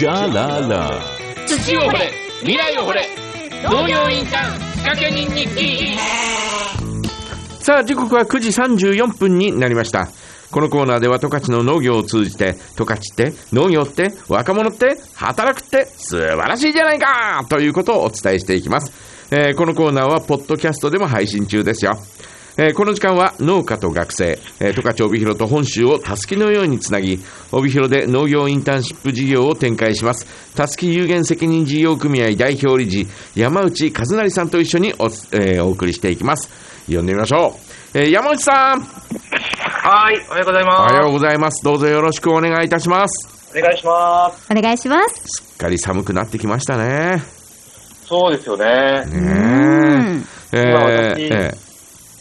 じゃらら。土を掘れ。未来を掘れ。農業インターン仕掛け人日記。さあ時刻は9時34分になりました。このコーナーでは十勝の農業を通じて十勝って農業って若者って働くって素晴らしいじゃないか！ということをお伝えしていきます、えーこのコーナーはポッドキャストでも配信中ですよえーこの時間は農家と学生、えー十勝帯広と本州をたすきのようにつなぎ帯広で農業インターンシップ事業を展開しますたすき有限責任事業組合代表理事山内和成さんと一緒にお,、えーお送りしていきます呼んでみましょう、えー山内さんはい、おはようございおはまようございますどうぞよろしくお願いいたしますす。お願いします。お願いします。すっかり寒くなってきましたねそうですよね。ねうん。え今ええー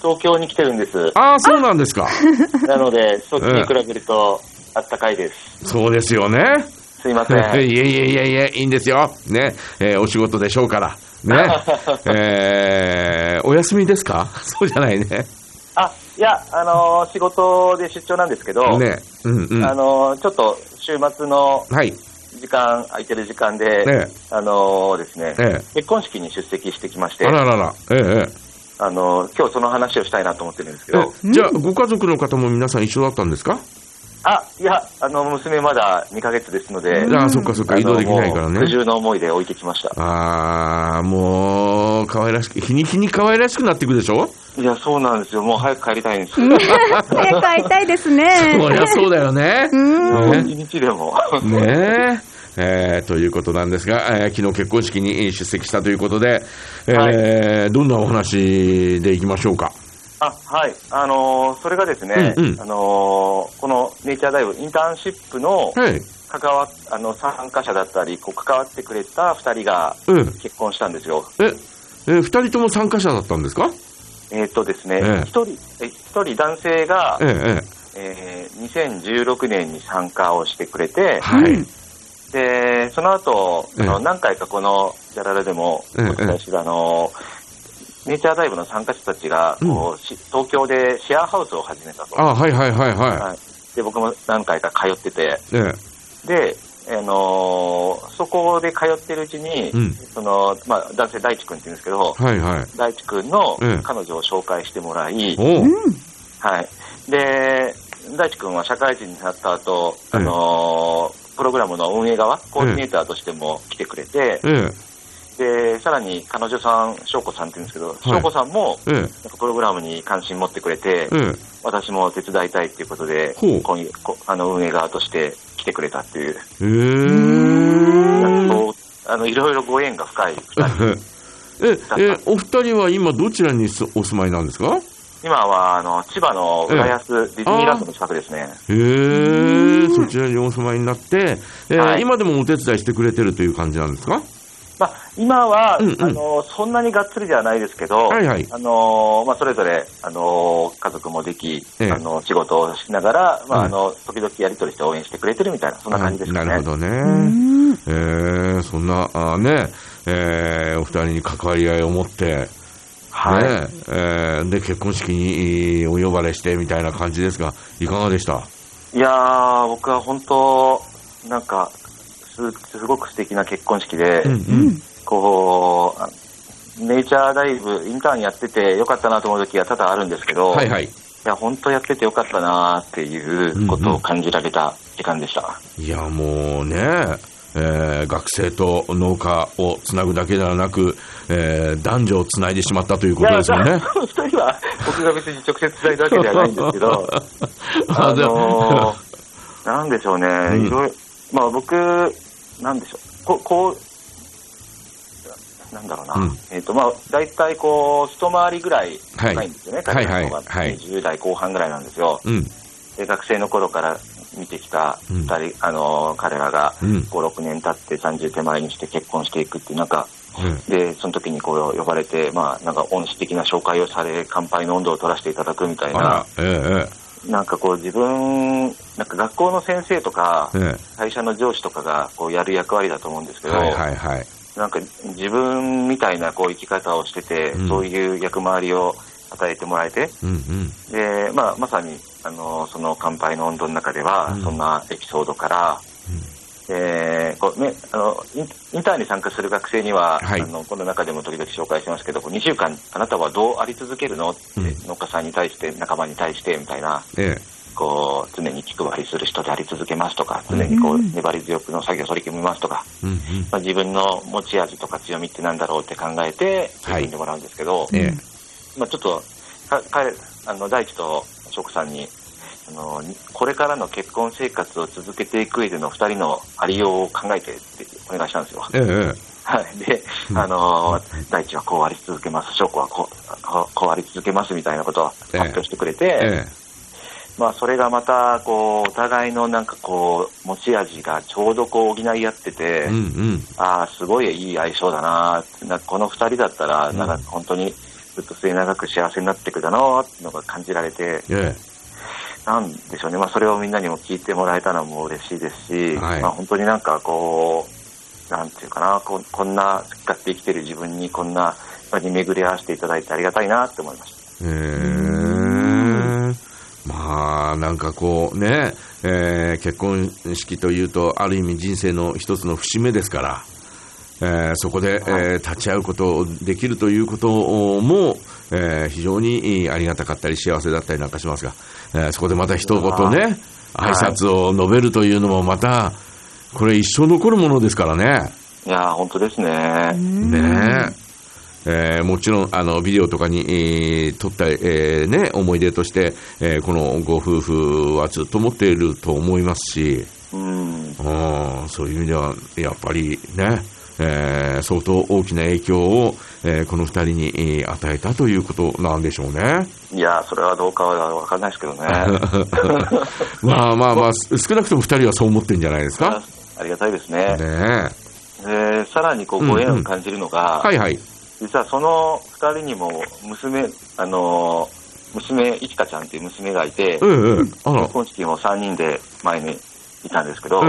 東京に来てるんです。ああそうなんですか なので、そっちに比べると、あったかいです。そうですよねすいませいん。えいえいえいえ、いいんですよ。ね、えーお仕事でしょうから。ね。えーお休みですか？そうじゃないね。あ、いや、あのー仕事で出張なんですけど、ね。うんうん。あのーちょっと週末のはい。時間、空いてる時間で、ねあのーですね、え結婚式に出席してきまして、あららら。ええあのー今日その話をしたいなと思ってるんですけえど、え。じゃあ、ご家族の方も皆さん一緒だったんですか？あ、いや、あの、娘まだ2ヶ月ですので、ああ、そっかそっか、移動できないからね。あのもう苦渋の思いで置いてきました。ああ、もう、可愛らしく、日に日に可愛らしくなっていくでしょ？いや、そうなんですよ。もう早く帰りたいんです。早く会いたいですね。そりゃそうだよね。うん。一日でも。ねええーということなんですが、えー昨日結婚式に出席したということで、えーどんなお話でいきましょうか？あ、はい。あのーそれがですね、うんうんあのーこのネイチャーダイブインターンシップのはい。関わ、あの、参加者だったり、こう、関わってくれた二人がうん。結婚したんですよ。え、えー、二人とも参加者だったんですか？えーっとですねええ、一、人、え一人男性がえ、ええー2016年に参加をしてくれてえ、はい。で、その後、あのええ。何回かこのジャララでもおええ伝えしてた、あの、ネイチャーダイブの参加者たちが、こうし東京でシェアハウスを始めたと。あ、はいはいはいははい、で僕も何回か通ってて、で、あのーそこで通ってるうちに、うん。そのまあ、男性、大地君って言うんですけど、えはいはい。大地君のええ。彼女を紹介してもらい。はい、で大地君は社会人になった後、ええ。あのープログラムの運営側、コーディネーターとしても来てくれて、えでさらに彼女さん、翔子さんって言うんですけど、翔子さんもええ。なんかプログラムに関心持ってくれて、ええ。私も手伝いたいっていうことでほう、こういあの運営側として来てくれたっていう、え。えそうあのいろいろご縁が深い2人。え、え、お二人は今どちらにすお住まいなんですか？今はあの千葉の浦安、ディズニーランドの近くですね。へえ、そちらにお住まいになって、えーはい今でもお手伝いしてくれてるという感じなんですか？まあ、今は、うんうん。あのそんなにがっつりではないですけど、はいはい。あのまあ、それぞれ、あの家族もでき、ええ。あの仕事をしながら、まあうんあの時々やり取りして応援してくれてるみたいな、そんな感じですかね。なるほどね。うん。えー、そんな、あーね、えーお二人に関わり合いを持って、はい。ねえーで、結婚式にお呼ばれしてみたいな感じですが、いかがでした？いやー、僕は本当、なんかす、すごく素敵な結婚式で、うんうん。こうあ、ネイチャーダイブ、インターンやっててよかったなと思う時は多々あるんですけど、はいはい。いや、本当やっててよかったなっていうことを感じられた時間でした。いや、もうね、えー学生と農家をつなぐだけではなく、えー男女をつないでしまったということですよね。二人は僕が別に直接伝えたわけではないんですけど、あのーなんでしょうね、うん。いろいろ、まあ僕、なんでしょう、ここう、なんだろうな、うん。えっ、と、まあ大体こう、一回りぐらいはい。高いんですよね、はい彼らの方が。はい。はい20代後半ぐらいなんですよ。うん。で学生の頃から見てきたうん。二人、あのー彼らがうん。5、6年経って30手前にして結婚していくっていう、なんか、うん。で、その時にこう呼ばれて、まあ、なんか恩師的な紹介をされ、乾杯の温度を取らせていただくみたいな。あら、、えなんかこう自分、なんか学校の先生とかえ、え。会社の上司とかがこうやる役割だと思うんですけど、えはいはいはい。なんか自分みたいなこう生き方をしてて、うん。そういう役回りを与えてもらえて、うんうん。で、まあ、まさに、あの、その乾杯の温度の中では、うん。そんなエピソードから、えーここうね、あのインターンに参加する学生には、はい。あのこの中でも時々紹介しますけど、こう2週間、あなたはどうあり続けるの？って、うん農家さんに対して、仲間に対してみたいな、えこう常に気配りする人であり続けますとか、常にこう粘り強くの作業を取り組みますとか、え。うんうん。まあ、自分の持ち味とか強みってなんだろうって考えて、取り組んでもらうんですけど、えまあ、ちょっとか彼あの大地と翔さんにあのにこれからの結婚生活を続けていく上での2人のありようを考えてってお願いしたんですよ。え。えはい、で、あの大地はこうあり続けます、翔子はこうこうあり続けますみたいなことを発表してくれて、え。えまあ、それがまたこうお互いのなんかこう持ち味がちょうどこう補い合ってて、え。うんうん。ああ、すごいいい相性だななこの2人だったら、なんか本当にずっと末永く幸せになっていくだなっていうのが感じられて、えなんでしょうね、まあ、それをみんなにも聞いてもらえたのも嬉しいですし、はいまあ、本当になんかこう、なんていうかな、ここんな好き勝手生きてる自分にこんな場に巡り合わせていただいてありがたいなって思いました。え。ええ。まあ、なんかこうね、えー結婚式というと、ある意味人生の一つの節目ですから、えーそこで、えー立ち会うことできるということも、えー非常にありがたかったり幸せだったりなんかしますが、えーそこでまた一言ね、挨拶を述べるというのもまた、これ一生残るものですからね。いやー、本当ですね。ねええーもちろんあのビデオとかに、えー撮った、えーね、思い出として、えーこのご夫婦はずっと持っていると思いますし、うん。うんそういう意味ではやっぱりね、えー相当大きな影響を、えーこの二人に、えー与えたということなんでしょうね。いやー、それはどうかは分かんないですけどね。まあまあまあ、す少なくとも二人はそう思ってるんじゃないですか？ありがたいですね。ねでさらにこうご縁を感じるのが、えはいはい。実はその2人にも娘、あのー娘、いちかちゃんっていう娘がいて、ええええあら結、婚式も3人で前にいたんですけど、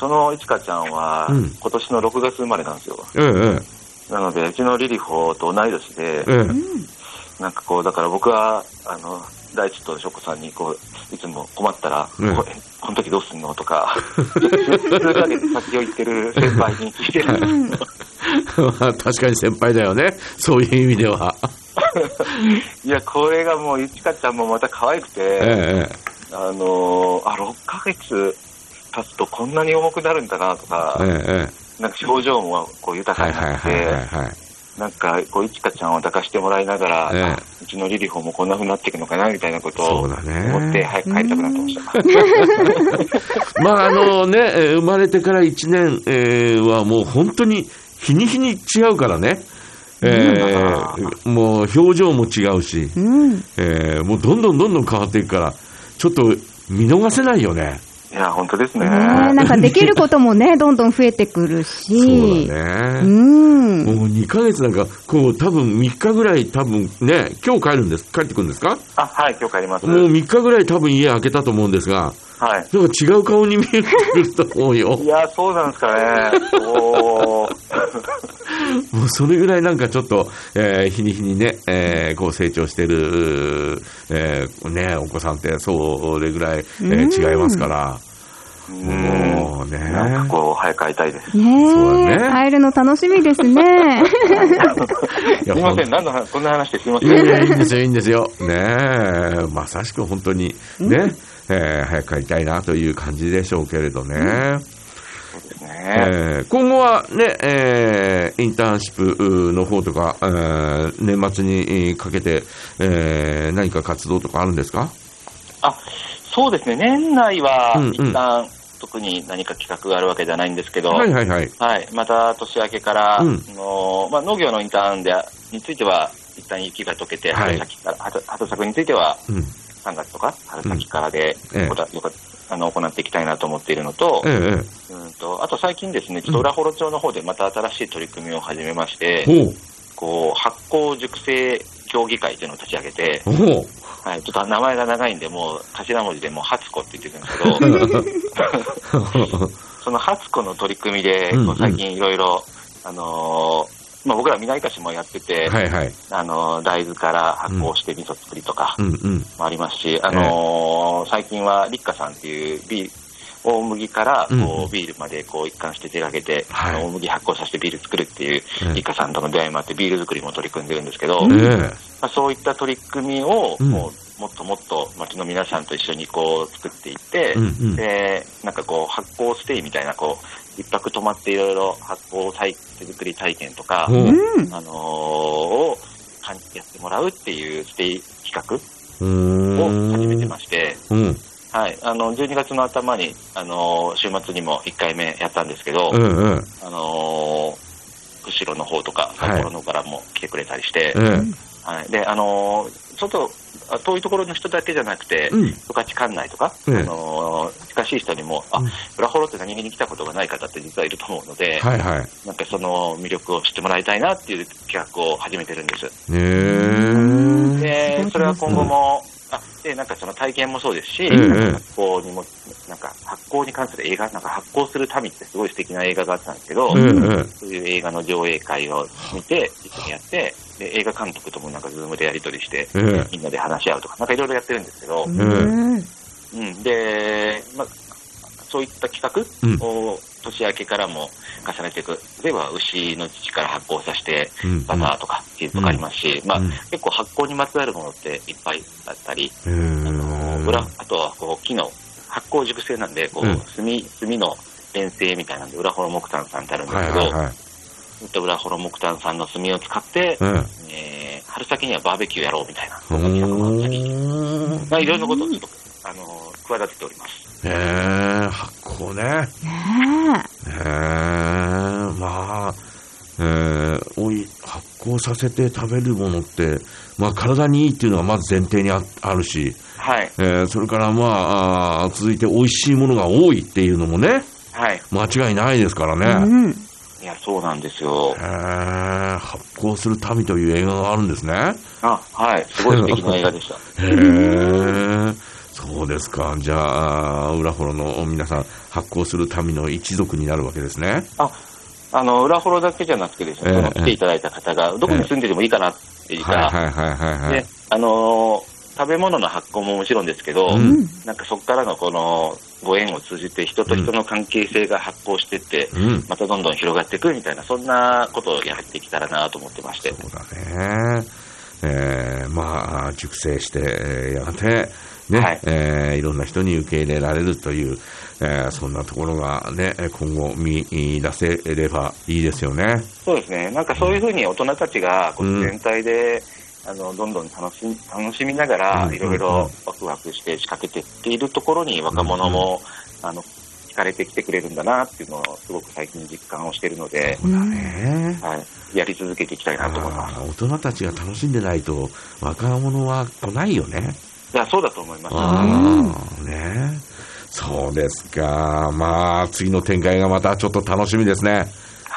そのいちかちゃんはうん。今年の6月生まれなんですよ。えええなので、うちのリリホと同い年で、ええ。なんかこう、だから僕は、あの、大地とショコさんにこう、いつも困ったら、うんこの時どうすんのとか、数ヶ月先を言ってる先輩に聞いてる。確かに先輩だよね、そういう意味では。いや、これがもう、いちかちゃんもまた可愛くて、ええあのーあ、6ヶ月経つとこんなに重くなるんだなとか、ええええなんか表情もこう豊かはいになって。なんか、こう、いちかちゃんを抱かしてもらいながら、ええあうちのリリホもこんな風になっていくのかな、みたいなことをそうだね思って、早く帰りたくなってました。まああのね、えー生まれてから1年、えーはもう本当に日に日に違うからね。えーもう表情も違うし、うん。えーもうどんどんどんどん変わっていくから、ちょっと見逃せないよね。いや、本当ですね。ねえなんかできることもね、どんどん増えてくるし。そうだね。うん。もう2ヶ月なんか、こう、多分3日ぐらい、多分ね、今日帰るんです、帰ってくるんですか？あ、はい、今日帰ります。もう3日ぐらい多分家開けたと思うんですが、はい。なんか違う顔に見えてくると思うよい。や、そうなんですかね。おー もうそれぐらいなんかちょっと、えー日に日にね、えーこう成長してる、えーね、お子さんってそれぐらい、えー違いますから。もうね。なんかこう、早く会いたいです。ねそうだねえ、会えるの楽しみですね。すいません、何の話、こんな話してすいません。いやいや、いいんですよ、いいんですよ。ねえ、まさしく本当にね、えー早く帰りたいなという感じでしょうけれどね。そうですね。えー今後はね、えーインターンシップの方とか、えー年末にかけて、えー何か活動とかあるんですか？あ、そうですね、年内はうんうん。一旦、特に何か企画があるわけじゃないんですけど、はいはいはい。はい、また年明けから、うん。あのまあ、農業のインターンでについては、一旦雪が溶けて、はい。春先から、春春作についてはうん。3月とか春先からで、ええ。こだよかあの行っていきたいなと思っているのと,、ええうんと、あと最近ですね、ちょっと浦幌町の方でまた新しい取り組みを始めまして、えほこう発酵熟成協議会というのを立ち上げて、はい、ちょっと名前が長いんで、もう頭文字でもう初子って言ってるんですけど、う。その初子の取り組みで、うんうんこう最近いろいろ、あのーまあ、僕ら南かしもやってて、はいはい。あのー大豆から発酵して味噌作りとかうんうん。もありますし、あのー最近は立花さんっていうビー大麦からこうビールまでこう一貫して手がけて、はい。あの大麦発酵させてビール作るっていううん。イカさんとの出会いもあって、ビール作りも取り組んでるんですけど、ええまあ、そういった取り組みをうん。もうもっともっと町の皆さんと一緒にこう作っていって、でなんかこう発酵ステイみたいなこう一泊泊まっていろいろ発酵体手作り体験とか。あのーをやってもらうっていうステイ企画をん。始めてまして、うんはい、あの12月の頭に、あのー週末にも1回目やったんですけど、うんうん。あのー釧路の方とか札幌の方からも来てくれたりして、えはい。であのーちょっとあ遠いところの人だけじゃなくて、えうん。十勝管内とか、ええあのー近しい人にも、あうん。裏幌って何気に来たことがない方って実はいると思うので、はいはい。なんかその魅力を知ってもらいたいなっていう企画を始めてるんです。ねえで、それは今後も、あでなんかその体験もそうですし、ええ発酵にも、なんか発酵に関する映画、なんか発酵する民ってすごい素敵な映画があったんですけど、ええそういう映画の上映会を見て、一緒にやって、で映画監督ともなんかズームでやり取りして、ええみんなで話し合うとか、なんかいろいろやってるんですけど、うん。うん、で、まあ、そういった企画を年明けからも重ねていく。例えば、牛の乳から発酵させて、うんバターとかチーズとかありますし、まあ、うん。結構発酵にまつわるものっていっぱいあったり、えあのえ裏あとはこう木の発酵熟成なんで、こう、うん。炭、炭の遠征みたいなんで、裏幌木炭さんってあるんですけど、はいはいはい。そういった裏幌木炭さんの炭を使って、うん。えー春先にはバーベキューやろうみたいな、うそん。な企画もあったり、まあ、いろいろなことをちょっと、あの、企てております。ええ発酵ねねええまあ、えーおい発酵させて食べるものって、まあ、体にいいっていうのはまず前提にああるし、はい。えーそれから、まあ、あー続いて美味しいものが多いっていうのもね、はい。間違いないですからえ。ね。うん。いや、そうなんですよえ。ー発酵する民という映画があるんですね。あ、はい。すごい素敵な映画でした。へえ、そうですか。じゃあ、裏幌の皆さん、発酵する民の一族になるわけですね。あ、あの、裏幌だけじゃなくてですね、ええその来ていただいた方が、どこに住んでてもいいかなっていうか、はいはいはいはいはいで。、あのー食べ物の発酵ももちろんですけど、うんなんかそこからのこのご縁を通じて人と人の関係性が発酵してって、うん。またどんどん広がっていくみたいな、そんなことをやっていけたらなと思ってまして。そうだね。えーまあ、熟成して、えーやがて、ね、はいえーいろんな人に受け入れられるという、えーそんなところがね、今後見出せればいいですよね。そうですね、なんかそういうふうに大人たちがこううん全体で、あのどんどん楽し楽しみながらうんいろいろワクワクして仕掛けていっているところに若者も、あの惹かれてきてくれるんだなっていうのをすごく最近実感をしているので、ね。はい、やり続けていきたいなと思います。大人たちが楽しんでないと若者は来ないよね。いや、そうだと思います。あ、ね。そうですか。まあ、次の展開がまたちょっと楽しみですね。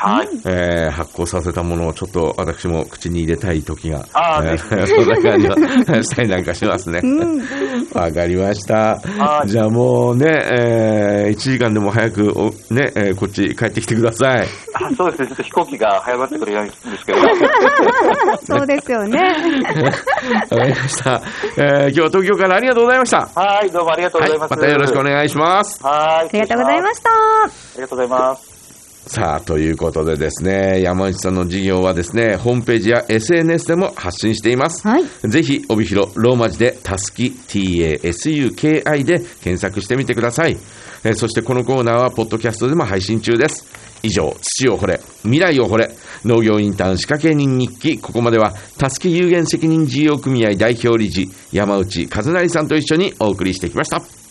はい。えー発酵させたものをちょっと私も口に入れたい時が、あーえーそんな感じはしたりなんかしますね。わかりましたは。いじゃあもうね、え1時間でも早くお、ね、えーこっち帰ってきてください。あそうですね、ちょっと飛行機が早まってくるんですけど、そうですよね。わかりました。えー今日は東京からありがとうございました。はい、どうもありがとうごはい、ざいます。またよろしくお願いします。はい、ありがとうございました。ありがとうございます。さあ、ということでですね、山内さんの事業はですね、ホームページや SNS でも発信しています。はい。ぜひ、帯広、ローマ字で、たすき、t-a-s-u-k-i で検索してみてください。えーそしてこのコーナーは、ポッドキャストでも配信中です。以上、土を掘れ、未来を掘れ、農業インターン仕掛け人日記、ここまでは、たすき有限責任事業組合代表理事、山内和成さんと一緒にお送りしてきました。